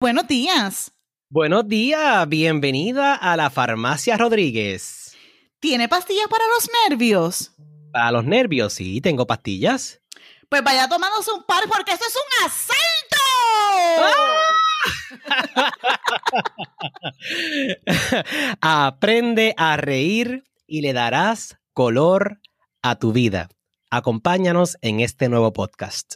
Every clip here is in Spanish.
Buenos días. Buenos días, bienvenida a la Farmacia Rodríguez. ¿Tiene pastillas para los nervios? Para los nervios, sí, tengo pastillas. Pues vaya tomándose un par porque eso es un asalto. Aprende a reír y le darás color a tu vida. Acompáñanos en este nuevo podcast.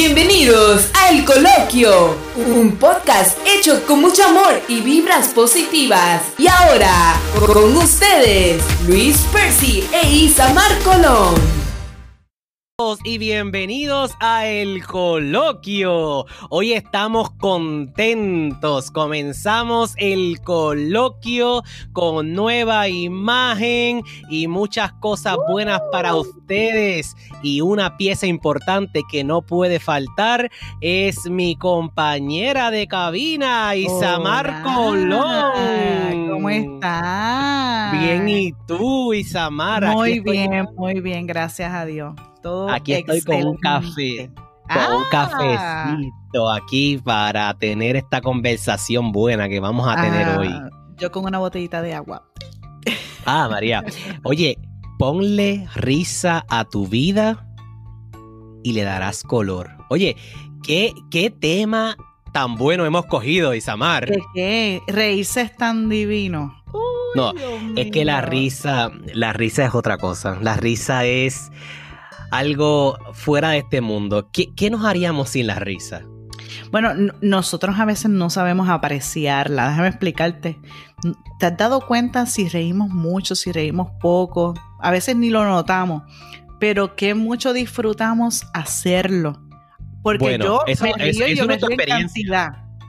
Bienvenidos a El Coloquio, un podcast hecho con mucho amor y vibras positivas. Y ahora, con ustedes, Luis Percy e Isamar Colón y bienvenidos a El Coloquio. Hoy estamos contentos. Comenzamos el coloquio con nueva imagen y muchas cosas buenas para ustedes. Y una pieza importante que no puede faltar es mi compañera de cabina, Isamar Colón. ¿Cómo estás? Bien, ¿y tú, Isamar? Muy bien, muy bien, gracias a Dios. Aquí estoy con un café. Con un ah. cafecito aquí para tener esta conversación buena que vamos a tener ah, hoy. Yo con una botellita de agua. Ah, María. Oye, ponle risa a tu vida y le darás color. Oye, ¿qué, qué tema tan bueno hemos cogido, Isamar? ¿Qué? qué? Reírse es tan divino. no, es que la risa, la risa es otra cosa. La risa es algo fuera de este mundo, ¿qué, nos haríamos sin la risa? Bueno, nosotros a veces no sabemos apreciarla. Déjame explicarte. ¿Te has dado cuenta si reímos mucho, si reímos poco? A veces ni lo notamos, pero que mucho disfrutamos hacerlo. Porque yo me río y yo me río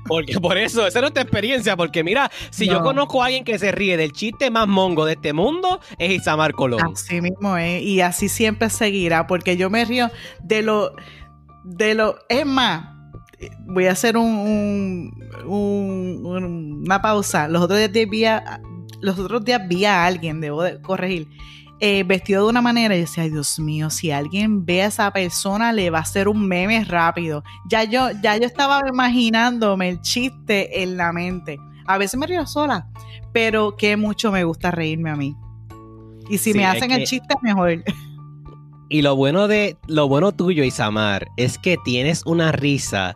porque por eso, esa es tu experiencia. Porque mira, si yo conozco a alguien que se ríe del chiste más mongo de este mundo, es Isamar Colón. Así mismo es. Y así siempre seguirá. Porque yo me río de lo. De lo. Es más, voy a hacer un, una pausa. Los otros días vi a, los otros días vi a alguien, debo de corregir eh, vestido de una manera y decía, ay Dios mío, si alguien ve a esa persona le va a hacer un meme rápido. Ya yo, ya yo estaba imaginándome el chiste en la mente. A veces me río sola, pero que mucho me gusta reírme a mí. Y si me hacen el chiste, mejor. Y lo bueno de lo bueno tuyo, Isamar, es que tienes una risa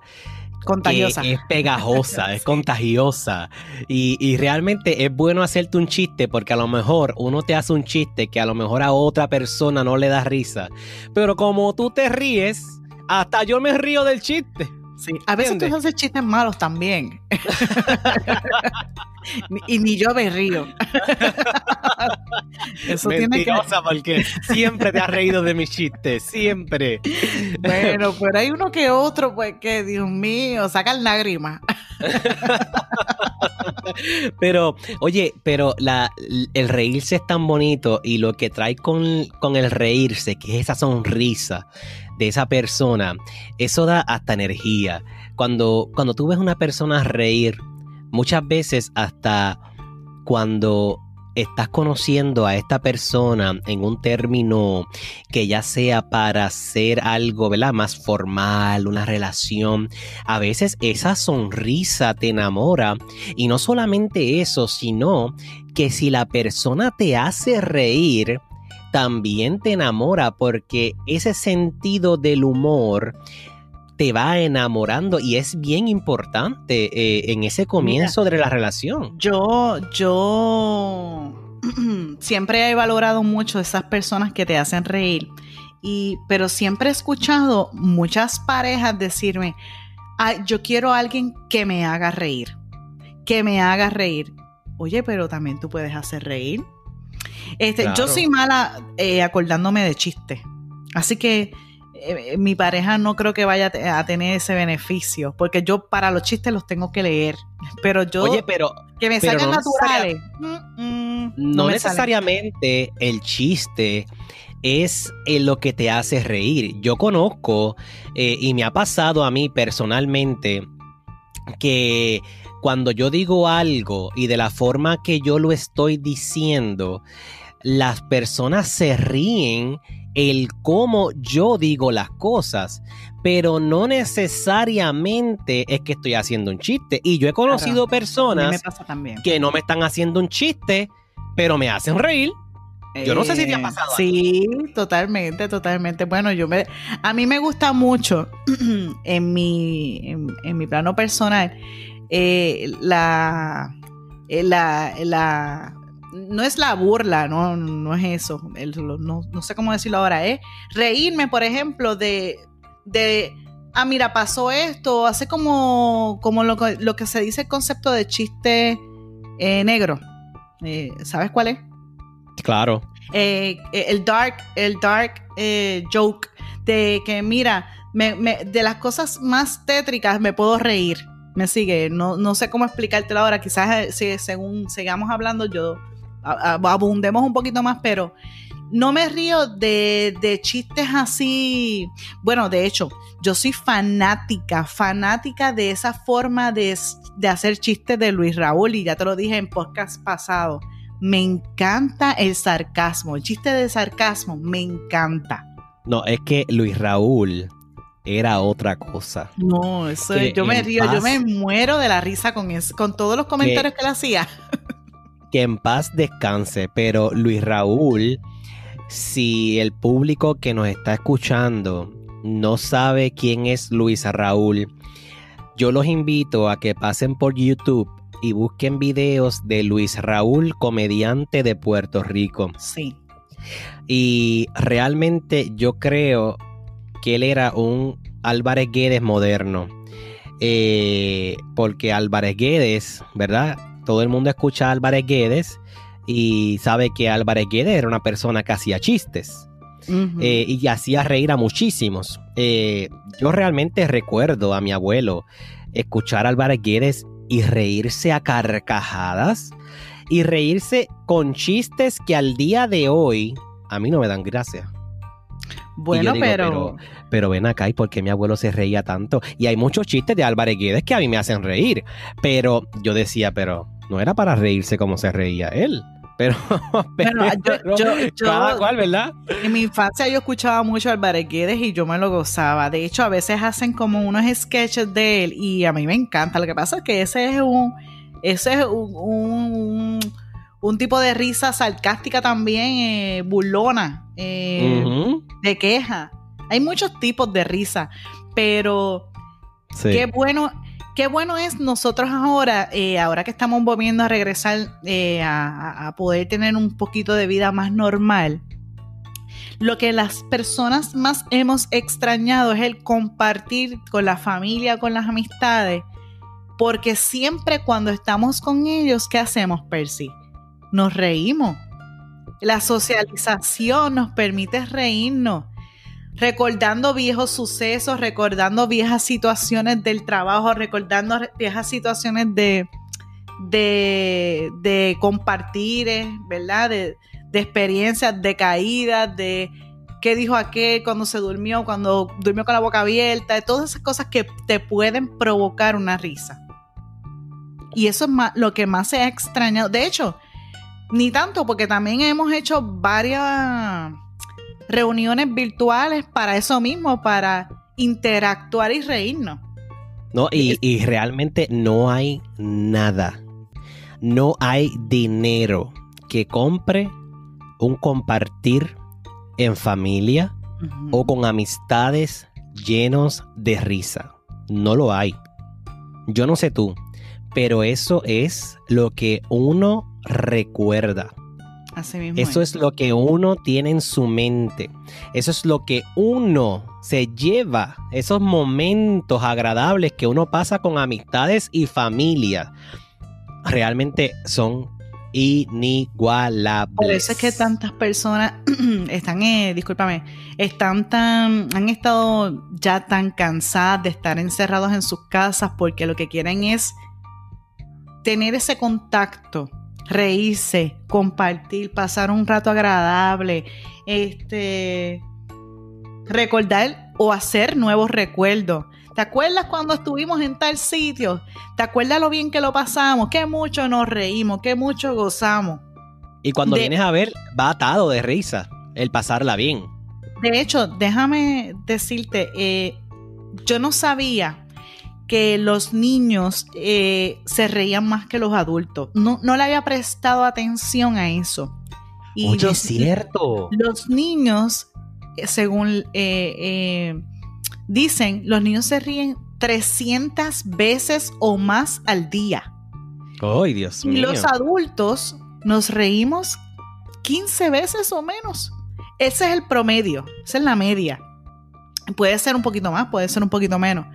contagiosa. es pegajosa, es contagiosa. Y, realmente es bueno hacerte un chiste porque a lo mejor uno te hace un chiste que a lo mejor a otra persona no le da risa. Pero como tú te ríes, hasta yo me río del chiste. Sí, a veces tú haces chistes malos también. y ni yo me río. Eso tiene que... porque siempre te has reído de mis chistes, siempre. Bueno, pero hay uno que otro, pues que, Dios mío, sacan lágrimas. pero, oye, pero la, el reírse es tan bonito y lo que trae con, con el reírse, que es esa sonrisa de esa persona, eso da hasta energía. Cuando, cuando tú ves una persona reír, muchas veces hasta cuando estás conociendo a esta persona en un término que ya sea para hacer algo, ¿verdad? Más formal, una relación, a veces esa sonrisa te enamora y no solamente eso, sino que si la persona te hace reír, también te enamora porque ese sentido del humor te va enamorando y es bien importante eh, en ese comienzo de la relación. Yo, yo siempre he valorado mucho esas personas que te hacen reír, y, pero siempre he escuchado muchas parejas decirme, yo quiero a alguien que me haga reír, que me haga reír. Oye, pero también tú puedes hacer reír. Este, Yo soy mala eh, acordándome de chistes. Así que eh, mi pareja no creo que vaya a tener ese beneficio, porque yo para los chistes los tengo que leer, pero yo Oye, pero que me salgan naturales. no, necesariamente el chiste es eh, lo que te hace reír. Yo conozco eh, y me ha pasado a mí personalmente que cuando yo digo algo y de la forma que yo lo estoy diciendo, las personas se ríen el cómo yo digo las cosas, pero no necesariamente es que estoy haciendo un chiste. Y yo he conocido personas que no me están haciendo un chiste, pero me hacen reír. Yo no sé si te ha eh, pasado. Sí, totalmente, totalmente. Bueno, yo me, a mí me gusta mucho en mi, en, mi plano personal eh, la, eh, la, la, no es la burla, no, no es eso, no, no, sé cómo decirlo ahora, es reírme, por ejemplo, de, de ah, mira, pasó esto, hace como, como lo, lo que se dice el concepto de chiste negro. ¿Sabes cuál es? Claro. Eh, eh, el dark, el dark eh, joke de que, mira, de las cosas más tétricas me puedo reír. Me sigue, no, no sé cómo explicártelo ahora. Quizás si, según sigamos hablando, yo abundemos un poquito más, pero no me río de, de, chistes así. Bueno, de hecho, yo soy fanática, fanática de esa forma de, de, hacer chistes de Luis Raúl, y ya te lo dije en podcast pasado me encanta el sarcasmo, el chiste de sarcasmo, me encanta. No, es que Luis Raúl era otra cosa. No, eso yo me río, yo me muero de la risa con eso, con todos los comentarios que, que él hacía. Que en paz descanse, pero Luis Raúl, si el público que nos está escuchando no sabe quién es Luis Raúl, yo los invito a que pasen por YouTube y busquen videos de Luis Raúl, comediante de Puerto Rico. Sí. Y realmente yo creo que él era un Álvarez Guedes moderno. Eh, porque Álvarez Guedes, ¿verdad? Todo el mundo escucha a Álvarez Guedes y sabe que Álvarez Guedes era una persona que hacía chistes. Eh, y hacía reír a muchísimos. Eh, yo realmente recuerdo a mi abuelo escuchar a Álvarez Guedes y reírse a carcajadas y reírse con chistes que al día de hoy a mí no me dan gracia. Bueno, pero... pero... ven acá, ¿y por qué mi abuelo se reía tanto? Y hay muchos chistes de Álvarez Guedes que a mí me hacen reír. Pero yo decía, pero no era para reírse como se reía él. Pero, cada cual, ¿verdad? En mi infancia yo escuchaba mucho Álvarez Guedes y yo me lo gozaba. De hecho, a veces hacen como unos sketches de él y a mí me encanta. Lo que pasa es que ese es un, ese es un, un, tipo de risa sarcástica también, eh, burlona, eh, de queja. Hay muchos tipos de risa, pero qué bueno qué bueno es nosotros ahora, eh, ahora que estamos volviendo a regresar eh, a, poder tener un poquito de vida más normal, lo que las personas más hemos extrañado es el compartir con la familia, con las amistades, porque siempre cuando estamos con ellos, ¿qué hacemos, Percy? Nos reímos. La socialización nos permite reírnos recordando viejos sucesos, recordando viejas situaciones del trabajo, recordando viejas situaciones de, de, compartir, eh, ¿verdad? De, experiencias, de caídas, de qué dijo aquel cuando se durmió, cuando durmió con la boca abierta, de todas esas cosas que te pueden provocar una risa. Y eso es lo que más se ha extrañado. De hecho, ni tanto, porque también hemos hecho varias reuniones virtuales para eso mismo, para interactuar y reírnos. No, y, y realmente no hay nada, no hay dinero que compre un compartir en familia o con amistades llenos de risa. No lo hay. Yo no sé tú, pero eso es lo que uno recuerda. Eso es. lo que uno tiene en su mente. Eso es lo que uno se lleva. Esos momentos agradables que uno pasa con amistades y familia. Realmente son inigualables. Por eso es que tantas personas están, eh, discúlpame, están tan, han estado ya tan cansadas de estar encerrados en sus casas porque lo que quieren es tener ese contacto reírse, compartir, pasar un rato agradable, este, recordar o hacer nuevos recuerdos. ¿Te acuerdas cuando estuvimos en tal sitio? ¿Te acuerdas lo bien que lo pasamos? Qué mucho nos reímos, qué mucho gozamos. Y cuando vienes a ver, va atado de risa el pasarla bien. De hecho, déjame decirte, eh, yo no sabía que los niños eh, se reían más que los adultos. No, no le había prestado atención a eso. Y Oye, es cierto. Los niños, eh, según eh, dicen, los niños se ríen 300 veces o más al día. ¡Ay, Dios mío! Y los adultos nos reímos 15 veces o menos. Ese es el promedio, esa es la media. Puede ser un poquito más, puede ser un poquito menos.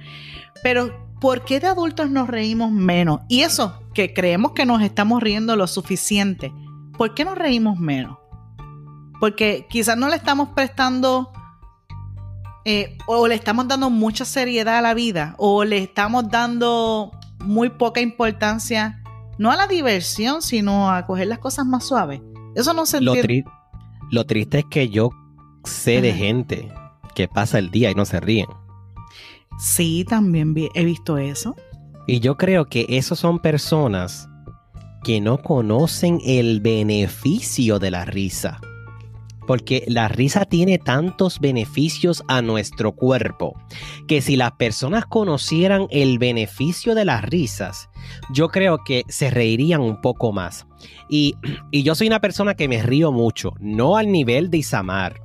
Pero, ¿por qué de adultos nos reímos menos? Y eso, que creemos que nos estamos riendo lo suficiente, ¿por qué nos reímos menos? Porque quizás no le estamos prestando eh, o le estamos dando mucha seriedad a la vida o le estamos dando muy poca importancia, no a la diversión, sino a coger las cosas más suaves. Eso no se entiende. Lo, triste es que yo sé de gente que pasa el día y no se ríen. Sí, también he visto eso. Y yo creo que esos son personas que no conocen el beneficio de la risa porque la risa tiene tantos beneficios a nuestro cuerpo que si las personas conocieran el beneficio de las risas, yo creo que se reirían un poco más. Y, yo soy una persona que me río mucho, no al nivel de Isamar,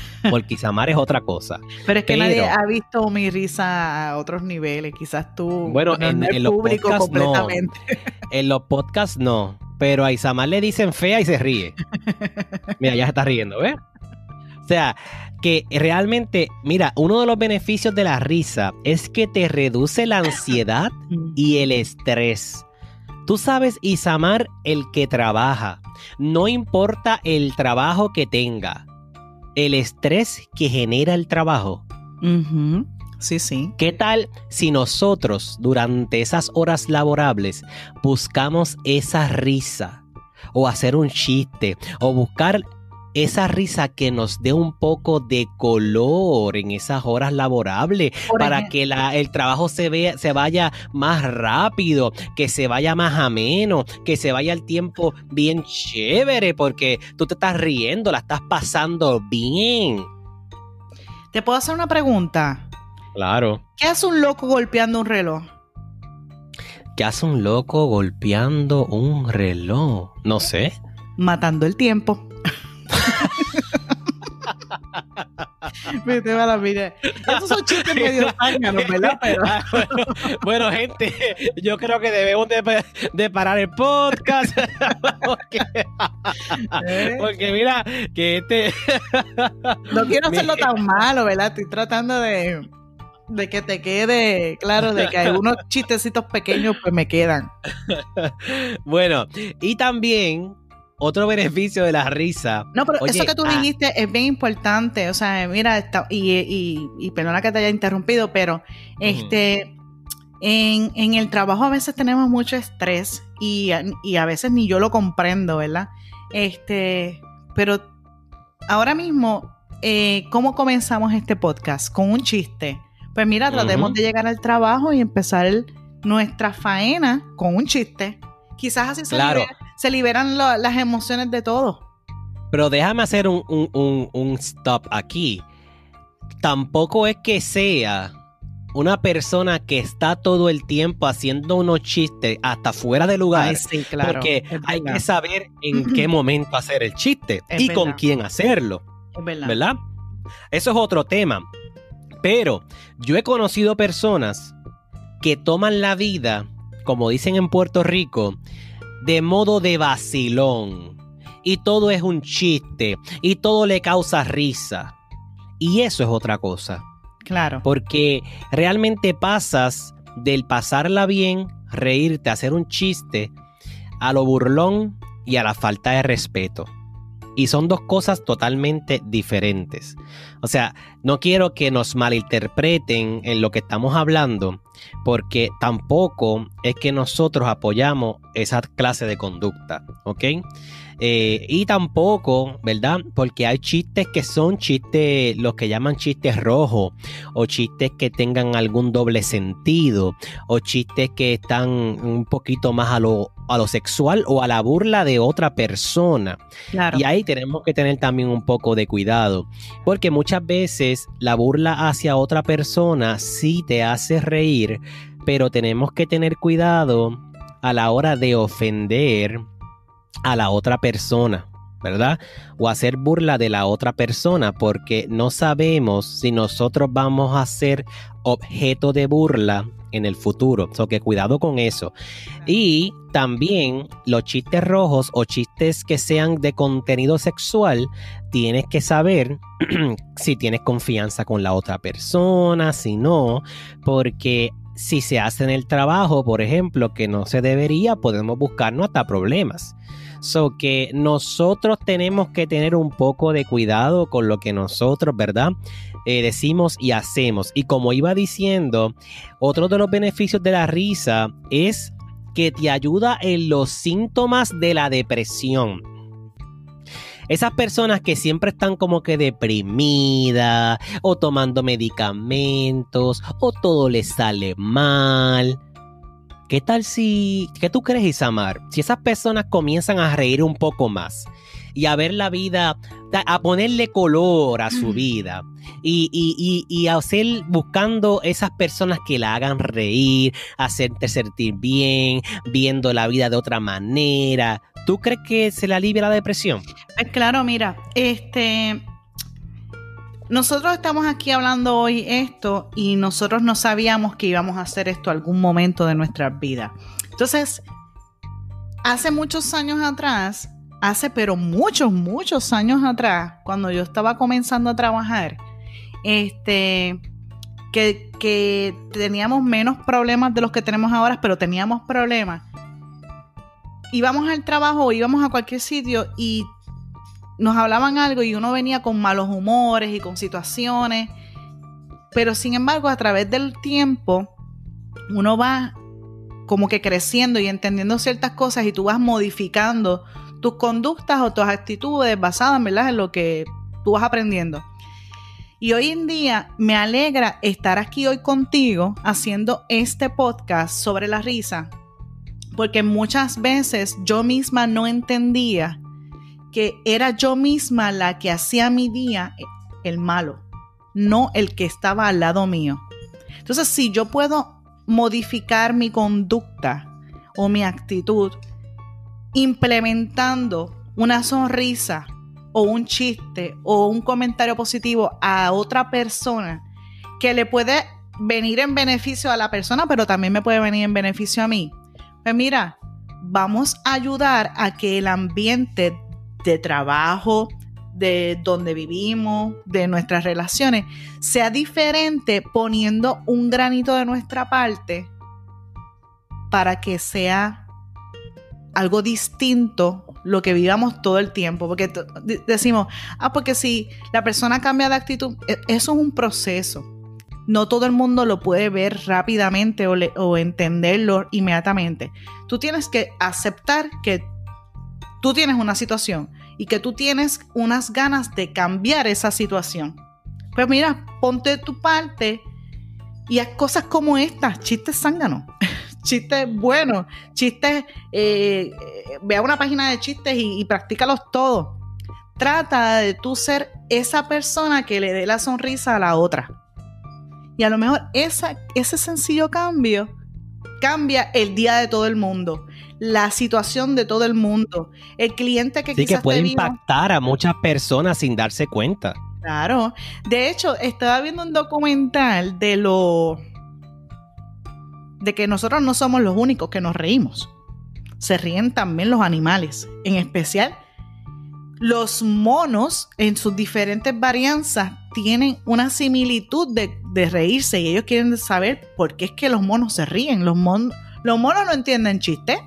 porque Isamar es otra cosa. Pero es que nadie ha visto mi risa a otros niveles, quizás tú. Bueno, en, el público completamente. En los podcasts no pero a Isamar le dicen fea y se ríe. Mira, ya se está riendo, ¿ves? O sea, que realmente, mira, uno de los beneficios de la risa es que te reduce la ansiedad y el estrés. Tú sabes, Isamar, el que trabaja, no importa el trabajo que tenga, el estrés que genera el trabajo. Sí, sí. ¿Qué tal si nosotros durante esas horas laborables buscamos esa risa o hacer un chiste o buscar esa risa que nos dé un poco de color en esas horas laborables para que el trabajo se, vea, se vaya más rápido, que se vaya más ameno, que se vaya el tiempo bien chévere porque tú te estás riendo, la estás pasando bien. ¿Te puedo hacer una pregunta? Claro. ¿Qué hace un loco golpeando un reloj? ¿Qué hace un loco golpeando un reloj? No sé. Matando el tiempo. Vete, la mire. Esos son chistes medio záñanos, ¿verdad? Pero... bueno, gente, yo creo que debemos de, parar el podcast. ¿Eh? porque, mira, que este. no quiero hacerlo tan malo, ¿verdad? Estoy tratando de de que te quede, claro, de que algunos chistecitos pequeños pues me quedan. bueno, y también otro beneficio de la risa. No, pero eso que tú ah, dijiste es bien importante. O sea, mira, y, y, perdona que te haya interrumpido, pero este en, en, el trabajo a veces tenemos mucho estrés y, y, a veces ni yo lo comprendo, ¿verdad? Este, pero ahora mismo, eh, ¿cómo comenzamos este podcast? Con un chiste. Pues mira, tratemos de llegar al trabajo y empezar nuestra faena con un chiste. Quizás así se, liberan las emociones de todo. Pero déjame hacer un, un, stop aquí. Tampoco es que sea una persona que está todo el tiempo haciendo unos chistes hasta fuera de lugar. sí, claro, porque hay que saber en qué momento hacer el chiste y con quién hacerlo. Es verdad. ¿Verdad? Eso es otro tema. Pero yo he conocido personas que toman la vida, como dicen en Puerto Rico, de modo de vacilón. Y todo es un chiste. Y todo le causa risa. Y eso es otra cosa. Claro. Porque realmente pasas del pasarla bien, reírte, hacer un chiste, a lo burlón y a la falta de respeto. Y son dos cosas totalmente diferentes. O sea, no quiero que nos malinterpreten en lo que estamos hablando, porque tampoco es que nosotros apoyamos esa clase de conducta, ¿ok? Eh, y tampoco, ¿verdad? Porque hay chistes que son chistes, los que llaman chistes rojos, o chistes que tengan algún doble sentido, o chistes que están un poquito más a lo a lo sexual o a la burla de otra persona. Y ahí tenemos que tener también un poco de cuidado, porque muchas veces la burla hacia otra persona sí te hace reír, pero tenemos que tener cuidado a la hora de ofender a la otra persona. ¿verdad? O hacer burla de la otra persona porque no sabemos si nosotros vamos a ser objeto de burla en el futuro. So que cuidado con eso. Y también los chistes rojos o chistes que sean de contenido sexual, tienes que saber si tienes confianza con la otra persona, si no, porque si se hace en el trabajo, por ejemplo, que no se debería, podemos buscarnos hasta problemas. So que nosotros tenemos que tener un poco de cuidado con lo que nosotros, ¿verdad? Eh, decimos y hacemos. Y como iba diciendo, otro de los beneficios de la risa es que te ayuda en los síntomas de la depresión. Esas personas que siempre están como que deprimidas o tomando medicamentos o todo les sale mal ¿Qué tal si, qué tú crees, Isamar? Si esas personas comienzan a reír un poco más y a ver la vida, a ponerle color a su vida y, y, y, a hacer buscando esas personas que la hagan reír, hacerte sentir bien, viendo la vida de otra manera. ¿Tú crees que se le alivia la depresión? Claro, mira, este nosotros estamos aquí hablando hoy esto y nosotros no sabíamos que íbamos a hacer esto algún momento de nuestra vida. Entonces, hace muchos años atrás, hace pero muchos, muchos años atrás, cuando yo estaba comenzando a trabajar, este, que, que teníamos menos problemas de los que tenemos ahora, pero teníamos problemas. Íbamos al trabajo íbamos a cualquier sitio y nos hablaban algo y uno venía con malos humores y con situaciones, pero sin embargo a través del tiempo uno va como que creciendo y entendiendo ciertas cosas y tú vas modificando tus conductas o tus actitudes basadas en lo que tú vas aprendiendo. Y hoy en día me alegra estar aquí hoy contigo haciendo este podcast sobre la risa, porque muchas veces yo misma no entendía que era yo misma la que hacía mi día el malo, no el que estaba al lado mío. Entonces, si yo puedo modificar mi conducta o mi actitud implementando una sonrisa o un chiste o un comentario positivo a otra persona que le puede venir en beneficio a la persona, pero también me puede venir en beneficio a mí. Pues mira, vamos a ayudar a que el ambiente de trabajo, de donde vivimos, de nuestras relaciones, sea diferente poniendo un granito de nuestra parte para que sea algo distinto lo que vivamos todo el tiempo. Porque decimos, ah, porque si la persona cambia de actitud, e, eso es un proceso. No todo el mundo lo puede ver rápidamente o, o entenderlo inmediatamente. Tú tienes que aceptar que tú tienes una situación y que tú tienes unas ganas de cambiar esa situación. Pues mira, ponte tu parte y haz cosas como estas, chistes zánganos, chistes buenos, chistes, eh, ve a una página de chistes y, y practícalos todos. Trata de tú ser esa persona que le dé la sonrisa a la otra. Y a lo mejor ese sencillo cambio cambia el día de todo el mundo la situación de todo el mundo. El cliente que sí, que puede impactar a muchas personas sin darse cuenta. Claro. De hecho, estaba viendo un documental de lo de que nosotros no somos los únicos que nos reímos. Se ríen también los animales, en especial los monos en sus diferentes varianzas tienen una similitud de, de, reírse y ellos quieren saber por qué es que los monos se ríen. Los, mon los monos no entienden chistes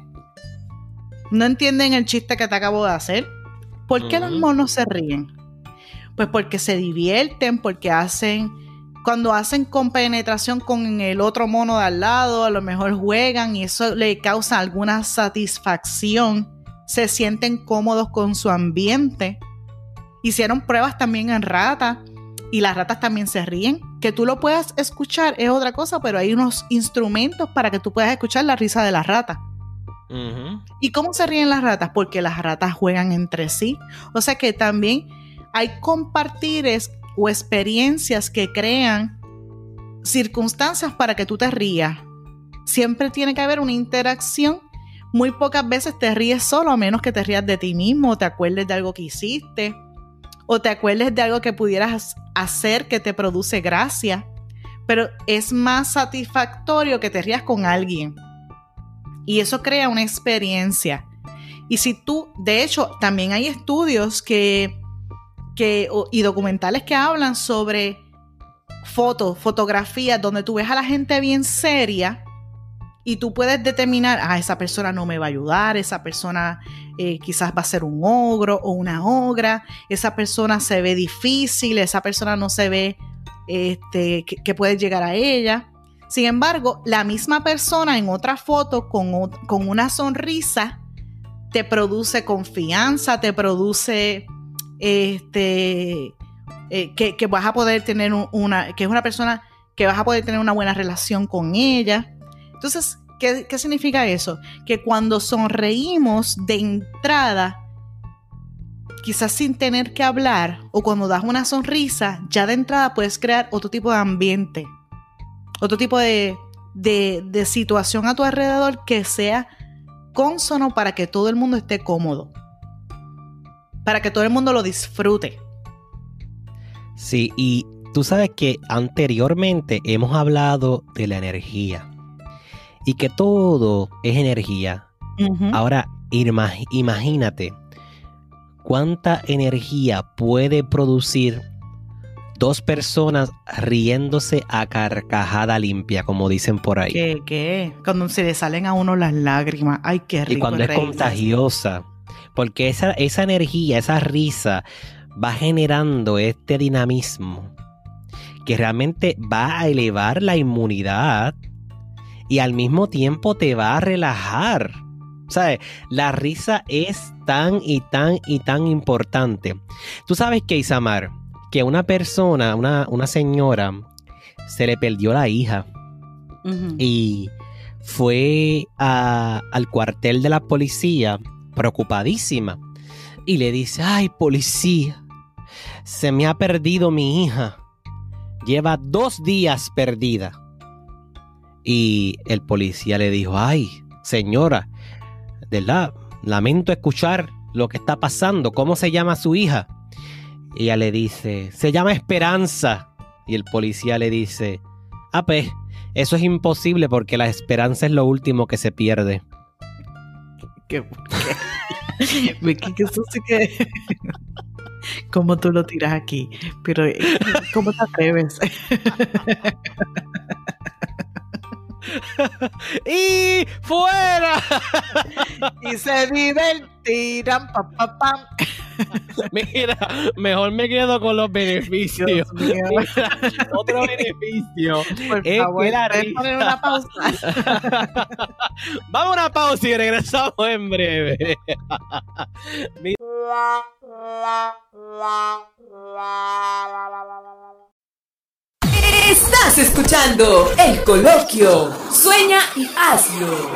no entienden el chiste que te acabo de hacer. ¿Por qué los monos se ríen? Pues porque se divierten, porque hacen, cuando hacen compenetración con el otro mono de al lado, a lo mejor juegan y eso le causa alguna satisfacción. Se sienten cómodos con su ambiente. Hicieron pruebas también en ratas y las ratas también se ríen. Que tú lo puedas escuchar es otra cosa, pero hay unos instrumentos para que tú puedas escuchar la risa de ¿Y cómo se ríen las ratas? Porque las ratas juegan entre sí. O sea que también hay compartires o experiencias que crean circunstancias para que tú te rías. Siempre tiene que haber una interacción. Muy pocas veces te ríes solo, a menos que te rías de ti mismo, o te acuerdes de algo que hiciste, o te acuerdes de algo que pudieras hacer que te produce gracia. Pero es más satisfactorio que te rías con alguien. Y eso crea una experiencia. Y si tú, de hecho, también hay estudios que, que y documentales que hablan sobre fotos, fotografías, donde tú ves a la gente bien seria y tú puedes determinar, ah, esa persona no me va a ayudar, esa persona eh, quizás va a ser un ogro o una ogra, esa persona se ve difícil, esa persona no se ve este, que, que puede llegar a ella. Sin embargo, la misma persona en otra foto con, con una sonrisa te produce confianza, te produce este, eh, que, vas a poder tener una, que es una persona que vas a poder tener una buena relación con ella. Entonces, ¿qué, ¿qué, significa eso? Que cuando sonreímos de entrada, quizás sin tener que hablar, o cuando das una sonrisa, ya de entrada puedes crear otro tipo de ambiente otro tipo de, situación a tu alrededor que sea consono para que todo el mundo esté cómodo. Para que todo el mundo lo disfrute. Sí, y tú sabes que anteriormente hemos hablado de la energía. Y que todo es energía. Ahora, imagínate cuánta energía puede producir dos personas riéndose a carcajada limpia, como dicen por ahí. ¿Qué? ¿Qué? Cuando se le salen a uno las lágrimas. Ay, qué rico. Y cuando es contagiosa. Porque esa, esa energía, esa risa va generando este dinamismo que realmente va a elevar la inmunidad y al mismo tiempo te va a relajar. ¿Sabes? La risa es tan y tan y tan importante. Tú sabes que, Isamar, que una persona, una, una señora, se le perdió la hija y fue al cuartel de la policía preocupadísima y le dice, ay policía, se me ha perdido mi hija. Lleva dos días perdida. Y el policía le dijo, ay, señora, de verdad, lamento escuchar lo que está pasando. ¿Cómo se llama su hija? Ella le dice, se llama Esperanza. Y el policía le dice, ah, pues, eso es imposible porque la esperanza es lo último que se pierde. ¿Qué? ¿Qué? ¿Qué. ¿Cómo tú lo tiras aquí? Pero, ¿cómo te atreves? y fuera. y se divertirán. Pa, Mira, mejor me quedo con los beneficios. otro beneficio. Por es favor, poner una pausa? Vamos a una pausa y regresamos en breve. Estás escuchando El Coloquio. Sueña y hazlo.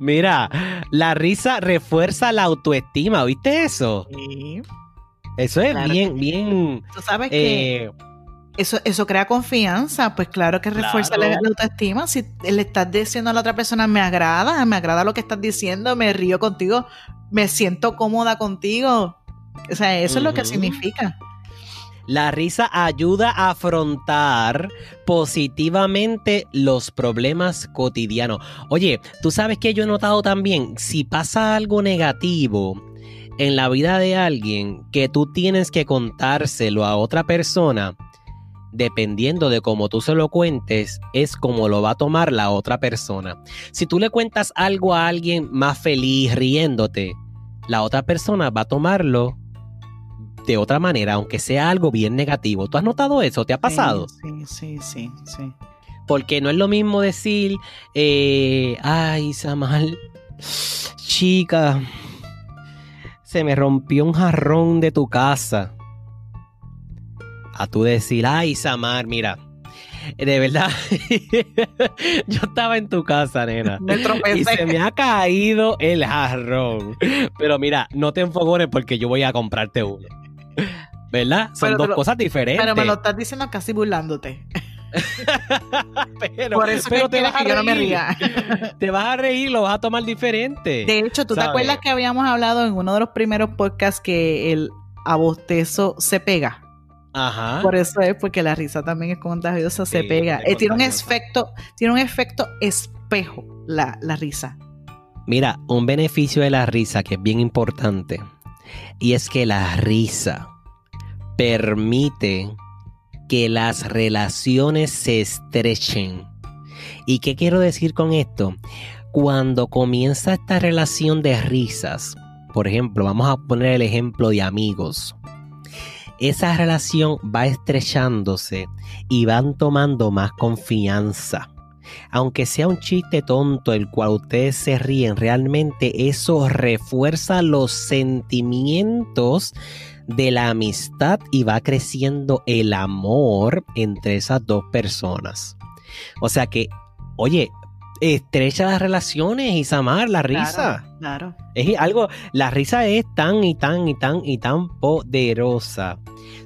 Mira, la risa refuerza la autoestima, ¿viste eso? Sí. Eso es bien, bien. Tú sabes que eh, eso, eso crea confianza, pues claro que refuerza la, autoestima. Si le estás diciendo a la otra persona, me agrada, me agrada lo que estás diciendo, me río contigo, me siento cómoda contigo. O sea, eso es lo que significa. La risa ayuda a afrontar positivamente los problemas cotidianos. Oye, tú sabes que yo he notado también, si pasa algo negativo en la vida de alguien que tú tienes que contárselo a otra persona, dependiendo de cómo tú se lo cuentes, es como lo va a tomar la otra persona. Si tú le cuentas algo a alguien más feliz, riéndote, la otra persona va a tomarlo de otra manera, aunque sea algo bien negativo. ¿Tú has notado eso? ¿Te ha pasado? Sí, sí, sí, sí. Porque no es lo mismo decir, eh, ay, Samal, chica, se me rompió un jarrón de tu casa. A tú decir, ay, Samar, mira, de verdad, yo estaba en tu casa, nena. Me Y se me ha caído el jarrón. Pero mira, no te enfogones porque yo voy a comprarte uno. ¿Verdad? Son Pero te dos lo- cosas diferentes. Pero me lo estás diciendo casi burlándote. Pero- Por eso pero es que quieres que yo no me reír. ría. Te vas a reír, lo vas a tomar diferente. De hecho, ¿tú te acuerdas que habíamos hablado en uno de los primeros podcasts que el abostezo se pega? Ajá. Por eso es porque la risa también es contagiosa, se pega. Eh, tiene un efecto, tiene un efecto espejo la, la risa. Mira, un beneficio de la risa que es bien importante. Y es que la risa permite que las relaciones se estrechen. ¿Y qué quiero decir con esto? Cuando comienza esta relación de risas, por ejemplo, vamos a poner el ejemplo de amigos. Esa relación va estrechándose y van tomando más confianza. Aunque sea un chiste tonto el cual ustedes se ríen, realmente eso refuerza los sentimientos de la amistad y va creciendo el amor entre esas dos personas. O sea que, oye, estrecha las relaciones, Isamar, la risa. Claro. claro. Es algo, la risa es tan y tan y tan y tan poderosa,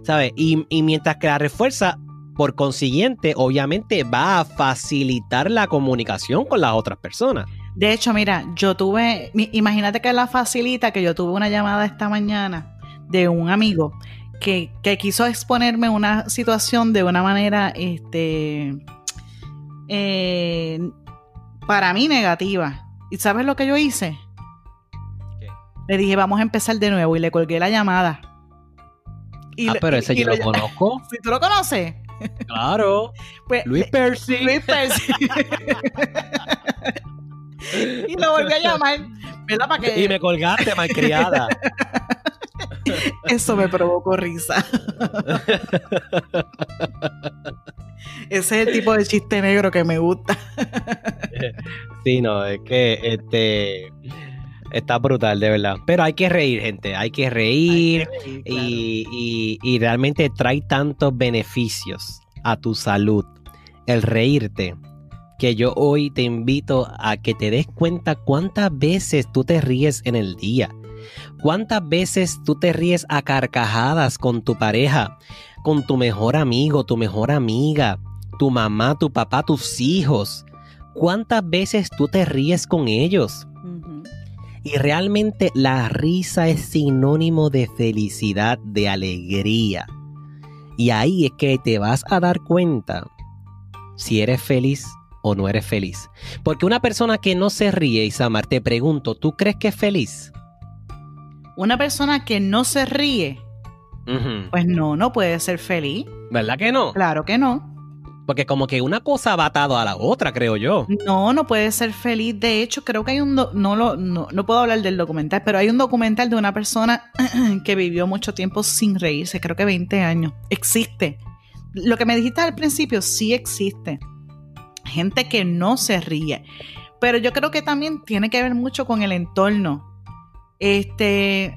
¿sabes? Y, y mientras que la refuerza, por consiguiente, obviamente va a facilitar la comunicación con las otras personas. De hecho, mira, yo tuve, imagínate que la facilita que yo tuve una llamada esta mañana de un amigo que, que quiso exponerme una situación de una manera, este, eh, para mí negativa. ¿Y sabes lo que yo hice? ¿Qué? Le dije, vamos a empezar de nuevo y le colgué la llamada. Y ah, le- pero ese y yo lo conozco. Si tú lo conoces, Claro. pues Luis le- Percy. Luis Percy. y lo volví a llamar, ¿verdad? Para que Y me colgaste, malcriada. Eso me provocó risa. Ese es el tipo de chiste negro que me gusta. sí, no, es que este está brutal, de verdad. Pero hay que reír, gente. Hay que reír. y, y- y realmente trae tantos beneficios a tu salud el reírte que yo hoy te invito a que te des cuenta cuántas veces tú te ríes en el día. ¿Cuántas veces tú te ríes a carcajadas con tu pareja, con tu mejor amigo, tu mejor amiga, tu mamá, tu papá, tus hijos? ¿Cuántas veces tú te ríes con ellos? Y realmente la risa es sinónimo de felicidad, de alegría. Y ahí es que te vas a dar cuenta si eres feliz o no eres feliz. Porque una persona que no se ríe, Isamar, te pregunto, ¿tú crees que es feliz? Una persona que no se ríe, pues no, no puede ser feliz. ¿Verdad que no? Claro que no. Porque como que una cosa va atado a la otra, creo yo. No, no puede ser feliz. De hecho, creo que hay un... do- no, lo, no, no puedo hablar del documental, pero hay un documental de una persona que vivió mucho tiempo sin reírse, creo que 20 años. Existe. Lo que me dijiste al principio, sí existe. Gente que no se ríe. Pero yo creo que también tiene que ver mucho con el entorno. Este,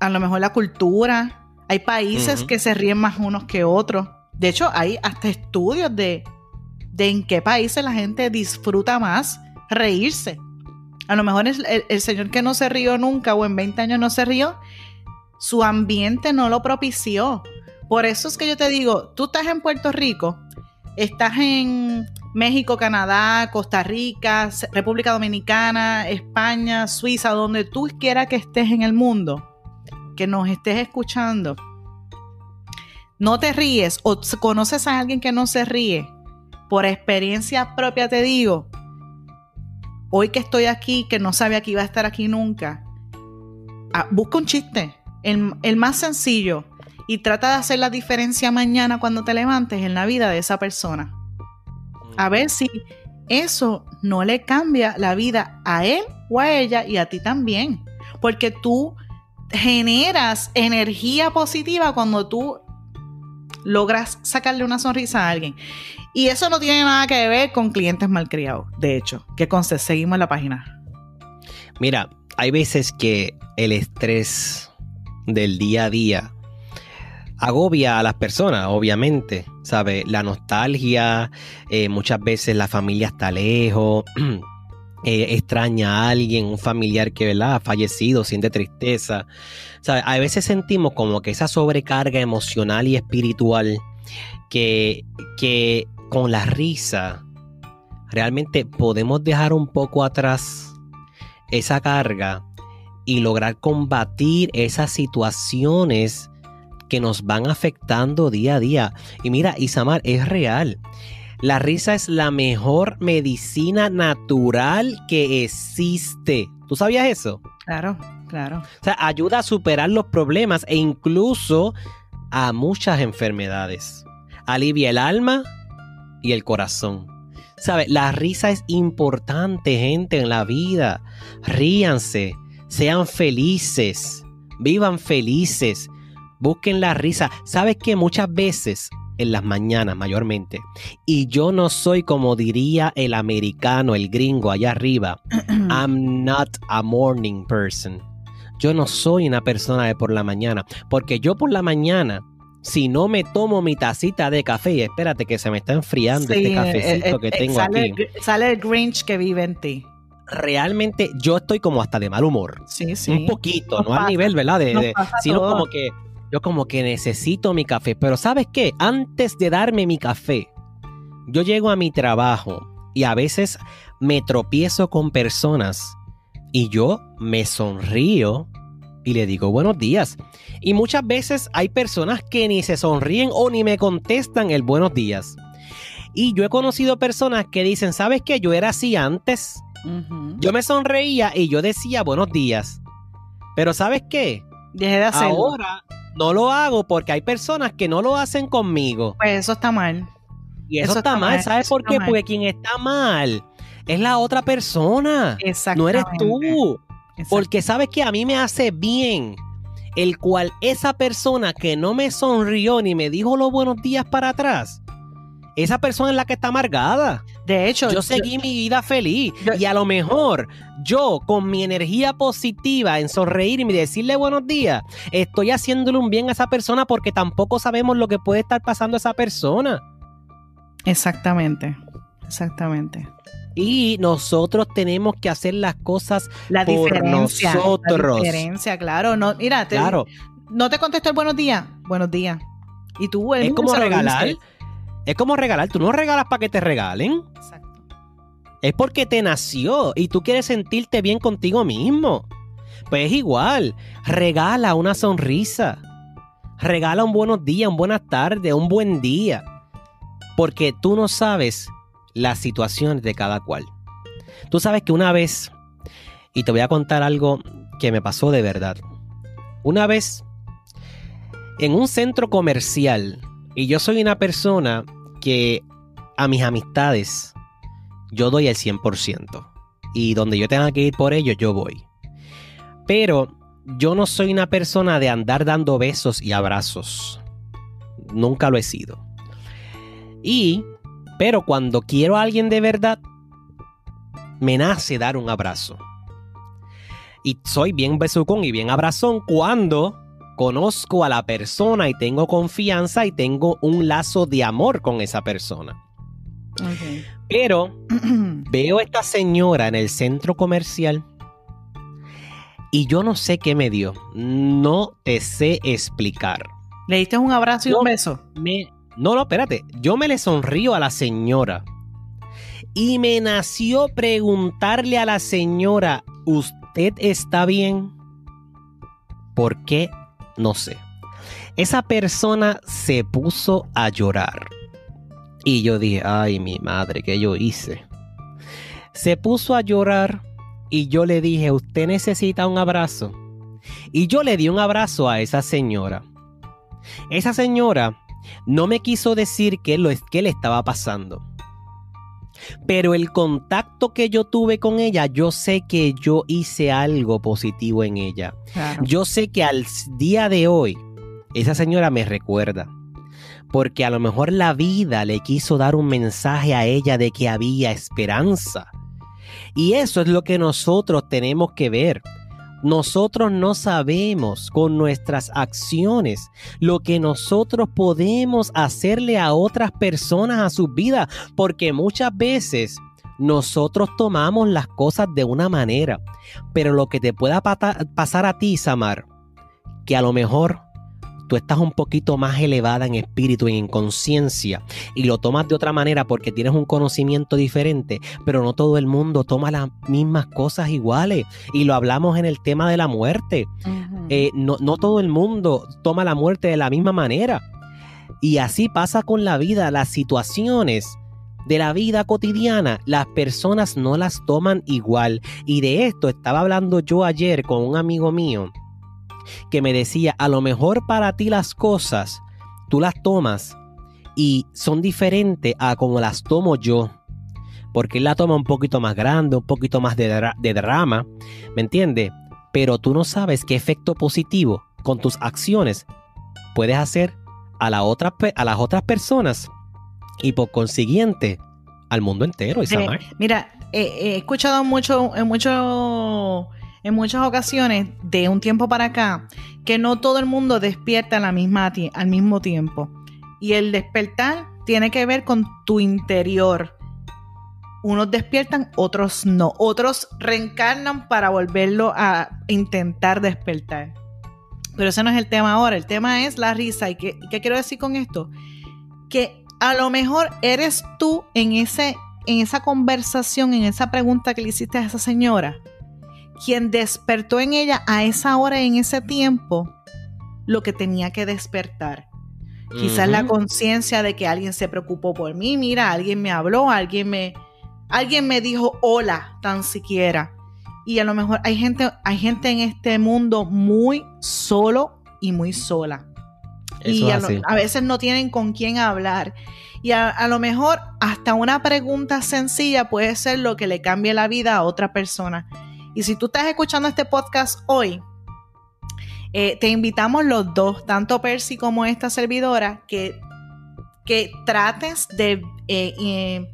a lo mejor la cultura. Hay países que se ríen más unos que otros. De hecho, hay hasta estudios de, de en qué países la gente disfruta más reírse. A lo mejor es el, el señor que no se rió nunca o en 20 años no se rió, su ambiente no lo propició. Por eso es que yo te digo, tú estás en Puerto Rico, estás en México, Canadá, Costa Rica, República Dominicana, España, Suiza, donde tú quieras que estés en el mundo, que nos estés escuchando, no te ríes o conoces a alguien que no se ríe, por experiencia propia te digo, hoy que estoy aquí, que no sabía que iba a estar aquí nunca, ah, busca un chiste, el, el más sencillo, y trata de hacer la diferencia mañana cuando te levantes en la vida de esa persona. A ver si eso no le cambia la vida a él o a ella y a ti también. Porque tú generas energía positiva cuando tú logras sacarle una sonrisa a alguien. Y eso no tiene nada que ver con clientes malcriados, de hecho. Que conste, seguimos en la página. Mira, hay veces que el estrés del día a día agobia a las personas, obviamente, ¿sabe? La nostalgia, eh, muchas veces la familia está lejos, eh, extraña a alguien, un familiar que, ¿verdad? Ha fallecido, siente tristeza. A veces sentimos como que esa sobrecarga emocional y espiritual que, que con la risa realmente podemos dejar un poco atrás esa carga y lograr combatir esas situaciones que nos van afectando día a día. Y mira, Isamar, es real. La risa es la mejor medicina natural que existe. ¿Tú sabías eso? Claro, claro. O sea, ayuda a superar los problemas e incluso a muchas enfermedades. Alivia el alma y el corazón. ¿Sabe? La risa es importante, gente, en la vida. Ríanse, sean felices, vivan felices, busquen la risa. ¿Sabes que muchas veces en las mañanas mayormente. Y yo no soy como diría el americano, el gringo allá arriba. I'm not a morning person. Yo no soy una persona de por la mañana. Porque yo por la mañana, si no me tomo mi tacita de café, y espérate que se me está enfriando este cafecito eh, eh, que eh, tengo sale, aquí. el- Sale el Grinch que vive en ti. Realmente yo estoy como hasta de mal humor. Sí, sí. Un poquito, Nos no al pasa, nivel, ¿verdad? De, de- sino todo. como que yo como que necesito mi café. Pero ¿sabes qué? Antes de darme mi café, yo llego a mi trabajo y a veces me tropiezo con personas y yo me sonrío y le digo buenos días. Y muchas veces hay personas que ni se sonríen o ni me contestan el buenos días. Y yo he conocido personas que dicen, ¿sabes qué? Yo era así antes. Yo me sonreía y yo decía buenos días. Pero ¿sabes qué? Dejé de hacerlo. Ahora no lo hago porque hay personas que no lo hacen conmigo. Pues eso está mal. Y eso, Eso está, está mal. ¿Sabes por qué? mal. Porque quien está mal es la otra persona. No eres tú. Porque sabes que a mí me hace bien el cual esa persona que no me sonrió ni me dijo los buenos días para atrás. Esa persona es la que está amargada. De hecho, Yo seguí mi vida feliz yo- y a lo mejor yo con mi energía positiva en sonreírme y decirle buenos días, estoy haciéndole un bien a esa persona porque tampoco sabemos lo que puede estar pasando a esa persona. Exactamente. Exactamente. Y nosotros tenemos que hacer las cosas La Por diferencia. nosotros. La diferencia, claro. No, mira, te- claro. no te contestó el buenos días. Buenos días. Y tú el Es como regalar. Es como regalar. Tú no regalas para que te regalen. Exacto. Es porque te nació y tú quieres sentirte bien contigo mismo. Pues es igual. Regala una sonrisa. Regala un buenos días, un buenas tardes, un buen día. Porque tú no sabes las situaciones de cada cual. Tú sabes que una vez, y te voy a contar algo que me pasó de verdad. Una vez, en un centro comercial, y yo soy una persona que a mis amistades yo doy el 100%. Y donde yo tenga que ir por ellos, yo voy. Pero yo no soy una persona de andar dando besos y abrazos. Nunca lo he sido. Y, pero cuando quiero a alguien de verdad, me nace dar un abrazo. Y soy bien besucón y bien abrazón cuando conozco a la persona y tengo confianza y tengo un lazo de amor con esa persona. Pero veo a esta señora en el centro comercial y yo no sé qué me dio. No te sé explicar. Le diste un abrazo y un beso. Me... No, no, espérate. Yo me le sonrío a la señora. Y me nació preguntarle a la señora, ¿usted está bien? ¿Por qué? No sé. Esa persona se puso a llorar. Y yo dije, ay, mi madre, ¿qué yo hice? Se puso a llorar y yo le dije, ¿usted necesita un abrazo? Y yo le di un abrazo a esa señora. Esa señora no me quiso decir qué, lo, le estaba pasando. Pero el contacto que yo tuve con ella, yo sé que yo hice algo positivo en ella. Claro. Yo sé que al día de hoy, esa señora me recuerda. Porque a lo mejor la vida le quiso dar un mensaje a ella de que había esperanza. Y eso es lo que nosotros tenemos que ver. Nosotros no sabemos con nuestras acciones lo que nosotros podemos hacerle a otras personas a sus vidas, porque muchas veces nosotros tomamos las cosas de una manera, pero lo que te pueda pasar a ti, Samar, que a lo mejor tú estás un poquito más elevada en espíritu y en conciencia y lo tomas de otra manera porque tienes un conocimiento diferente, pero no todo el mundo toma las mismas cosas iguales. Y lo hablamos en el tema de la muerte. Eh, no, no todo el mundo toma la muerte de la misma manera. Y así pasa con la vida, las situaciones de la vida cotidiana, las personas no las toman igual. Y de esto estaba hablando yo ayer con un amigo mío que me decía, a lo mejor para ti las cosas, tú las tomas y son diferentes a como las tomo yo. Porque él la toma un poquito más grande, un poquito más de, de drama, ¿me entiendes? Pero tú no sabes qué efecto positivo con tus acciones puedes hacer a, la otra, a las otras personas y por consiguiente al mundo entero. Eh, mira, he escuchado mucho, en mucho en muchas ocasiones de un tiempo para acá que no todo el mundo despierta la misma al mismo tiempo. Y el despertar tiene que ver con tu interior. Unos despiertan, otros no. Otros reencarnan para volverlo a intentar despertar. Pero ese no es el tema ahora. El tema es la risa. ¿Y qué, qué quiero decir con esto? Que a lo mejor eres tú en, ese, en esa conversación, en esa pregunta que le hiciste a esa señora quien despertó en ella a esa hora, en ese tiempo, lo que tenía que despertar. Quizás la conciencia de que alguien se preocupó por mí, mira, alguien me habló, alguien me, alguien me dijo hola, tan siquiera. Y a lo mejor hay gente, hay gente en este mundo muy solo y muy sola. y a, veces no tienen con quién hablar. Y a, a, lo mejor hasta una pregunta sencilla puede ser lo que le cambie la vida a otra persona. Y si tú estás escuchando este podcast hoy, eh, te invitamos los dos, tanto Percy como esta servidora, que, que trates de eh, eh,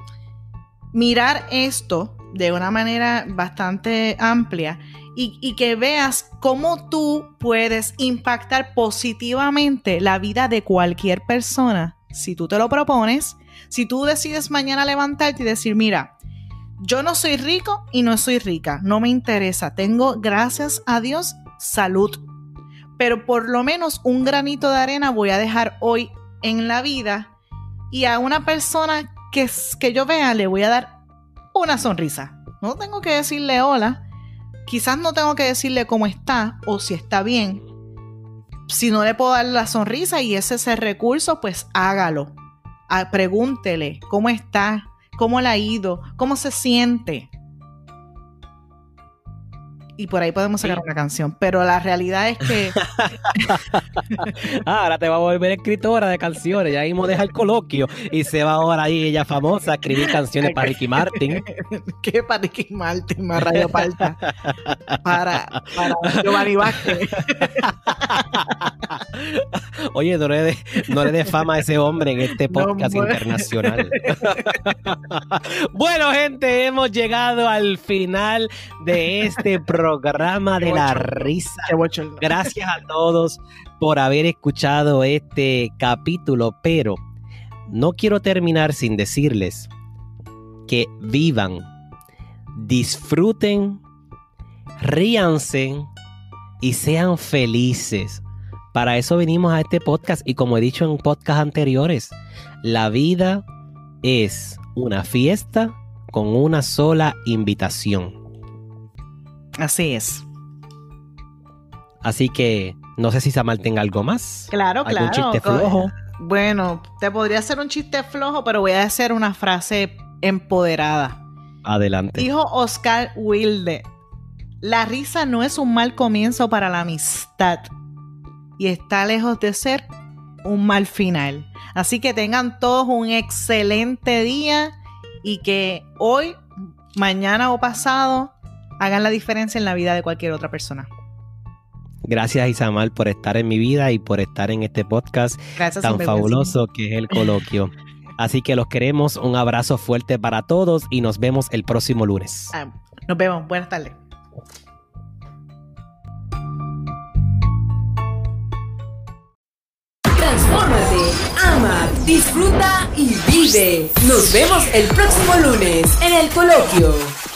mirar esto de una manera bastante amplia y, y, que veas cómo tú puedes impactar positivamente la vida de cualquier persona. Si tú te lo propones, si tú decides mañana levantarte y decir, mira, yo no soy rico y no soy rica, no me interesa. Tengo, gracias a Dios, salud. Pero por lo menos un granito de arena voy a dejar hoy en la vida y a una persona que, que yo vea le voy a dar una sonrisa. No tengo que decirle hola. Quizás no tengo que decirle cómo está o si está bien. Si no le puedo dar la sonrisa y ese es el recurso, pues hágalo. Ah, pregúntele cómo está, cómo le ha ido, cómo se siente. Y por ahí podemos sacar una canción. Pero la realidad es que. ah, ahora te va a volver escritora de canciones. Ya mismo deja el coloquio y se va ahora ahí ella famosa a escribir canciones para Ricky Martin. ¿Qué para Ricky Martin? Más Radio Palta. Para, para Giovanni Vázquez. Oye, no le, de, fama a ese hombre en este podcast internacional. bueno, gente, hemos llegado al final de este programa de la risa. Gracias a todos por haber escuchado este capítulo, pero no quiero terminar sin decirles que vivan, disfruten, ríanse y sean felices. Para eso venimos a este podcast y como he dicho en podcasts anteriores, la vida es una fiesta con una sola invitación. Así es. Así que no sé si Samal tenga algo más. Claro, ¿Algún chiste flojo? Bueno, te podría hacer un chiste flojo, pero voy a hacer una frase empoderada. Adelante. Dijo Oscar Wilde, la risa no es un mal comienzo para la amistad y está lejos de ser un mal final. Así que tengan todos un excelente día y que hoy, mañana o pasado hagan la diferencia en la vida de cualquier otra persona. Gracias Isamal por estar en mi vida y por estar en este podcast tan fabuloso que es el coloquio. Así que los queremos, un abrazo fuerte para todos y nos vemos el próximo lunes. Ah, nos vemos, buenas tardes. Transfórmate, ama, disfruta y vive. Nos vemos el próximo lunes en el coloquio.